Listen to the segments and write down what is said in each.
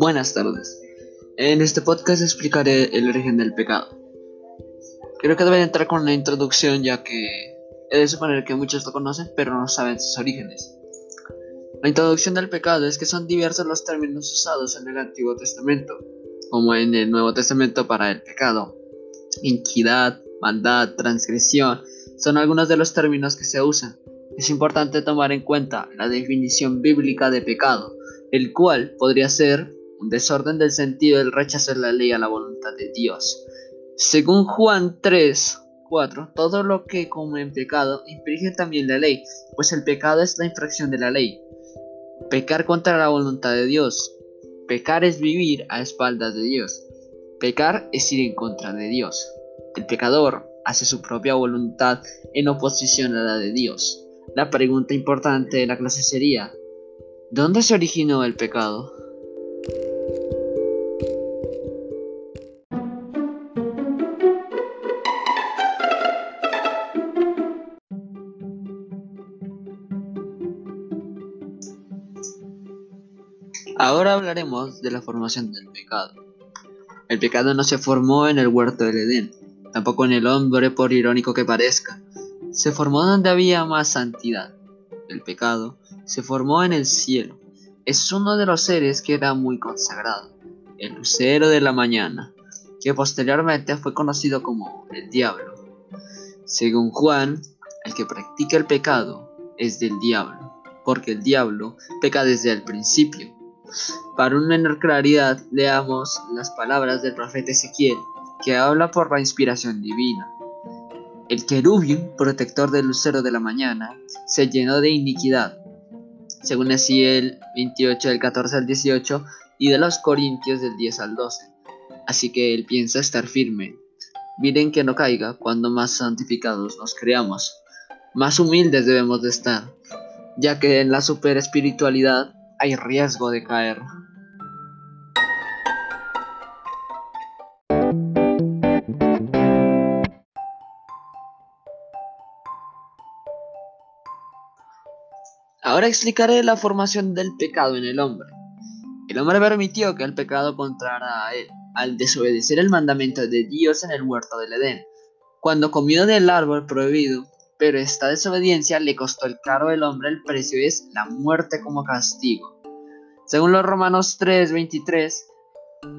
Buenas tardes. En este podcast explicaré el origen del pecado. Creo que debería entrar con una introducción ya que he de suponer que muchos lo conocen pero no saben sus orígenes. La introducción del pecado es que son diversos los términos usados en el Antiguo Testamento, como en el Nuevo Testamento para el pecado. Iniquidad, maldad, transgresión, son algunos de los términos que se usan. Es importante tomar en cuenta la definición bíblica de pecado, el cual podría ser un desorden del sentido del rechazo de la ley a la voluntad de Dios. Según Juan 3, 4, todo lo que como en pecado infringe también la ley, pues el pecado es la infracción de la ley. Pecar contra la voluntad de Dios. Pecar es vivir a espaldas de Dios. Pecar es ir en contra de Dios. El pecador hace su propia voluntad en oposición a la de Dios. La pregunta importante de la clase sería, ¿dónde se originó el pecado? Ahora hablaremos de la formación del pecado. El pecado no se formó en el huerto del Edén, tampoco en el hombre por irónico que parezca. Se formó donde había más santidad. El pecado se formó en el cielo. Es uno de los seres que era muy consagrado, el lucero de la mañana, que posteriormente fue conocido como el diablo. Según Juan, el que practica el pecado es del diablo, porque el diablo peca desde el principio. Para una menor claridad, leamos las palabras del profeta Ezequiel, que habla por la inspiración divina. El querubín, protector del lucero de la mañana, se llenó de iniquidad, según Ezequiel 28 del 14 al 18 y de los Corintios del 10 al 12. Así que él piensa estar firme. Miren que no caiga cuando más santificados nos creamos. Más humildes debemos de estar, ya que en la superespiritualidad hay riesgo de caer. Ahora explicaré la formación del pecado en el hombre. El hombre permitió que el pecado contrara a él, al desobedecer el mandamiento de Dios en el huerto del Edén, cuando comió del árbol prohibido, pero esta desobediencia le costó el caro del hombre el precio es la muerte como castigo. Según los Romanos 3:23,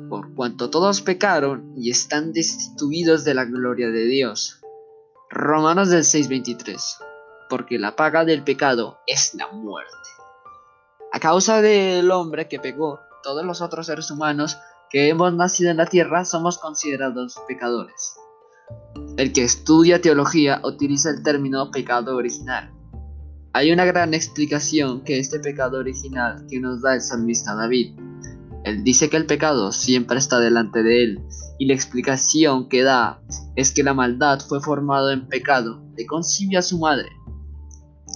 por cuanto todos pecaron y están destituidos de la gloria de Dios. Romanos del 6:23, porque la paga del pecado es la muerte. A causa del hombre que pecó, todos los otros seres humanos que hemos nacido en la tierra somos considerados pecadores. El que estudia teología utiliza el término pecado original. Hay una gran explicación que este pecado original que nos da el salmista David. Él dice que el pecado siempre está delante de él y la explicación que da es que la maldad fue formado en pecado, le concibió a su madre.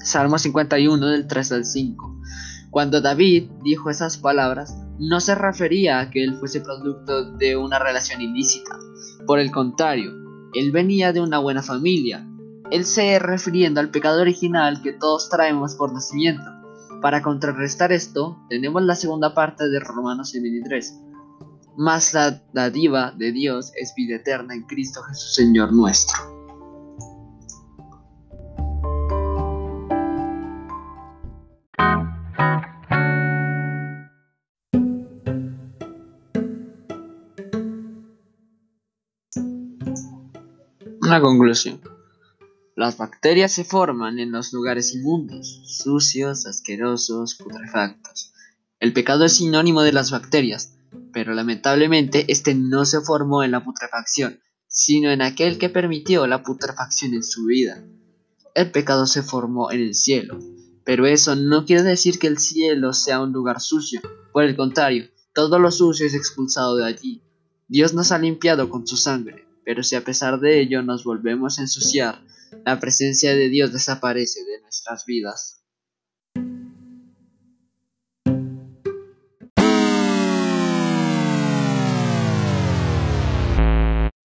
Salmo 51 del 3 al 5. Cuando David dijo esas palabras, no se refería a que él fuese producto de una relación ilícita. Por el contrario, él venía de una buena familia. Él se refiriendo al pecado original que todos traemos por nacimiento. Para contrarrestar esto, tenemos la segunda parte de Romanos 23. Mas la dádiva de Dios es vida eterna en Cristo Jesús Señor nuestro. Una conclusión. Las bacterias se forman en los lugares inmundos, sucios, asquerosos, putrefactos. El pecado es sinónimo de las bacterias, pero lamentablemente este no se formó en la putrefacción, sino en aquel que permitió la putrefacción en su vida. El pecado se formó en el cielo, pero eso no quiere decir que el cielo sea un lugar sucio, por el contrario, todo lo sucio es expulsado de allí. Dios nos ha limpiado con su sangre pero si a pesar de ello nos volvemos a ensuciar, la presencia de Dios desaparece de nuestras vidas.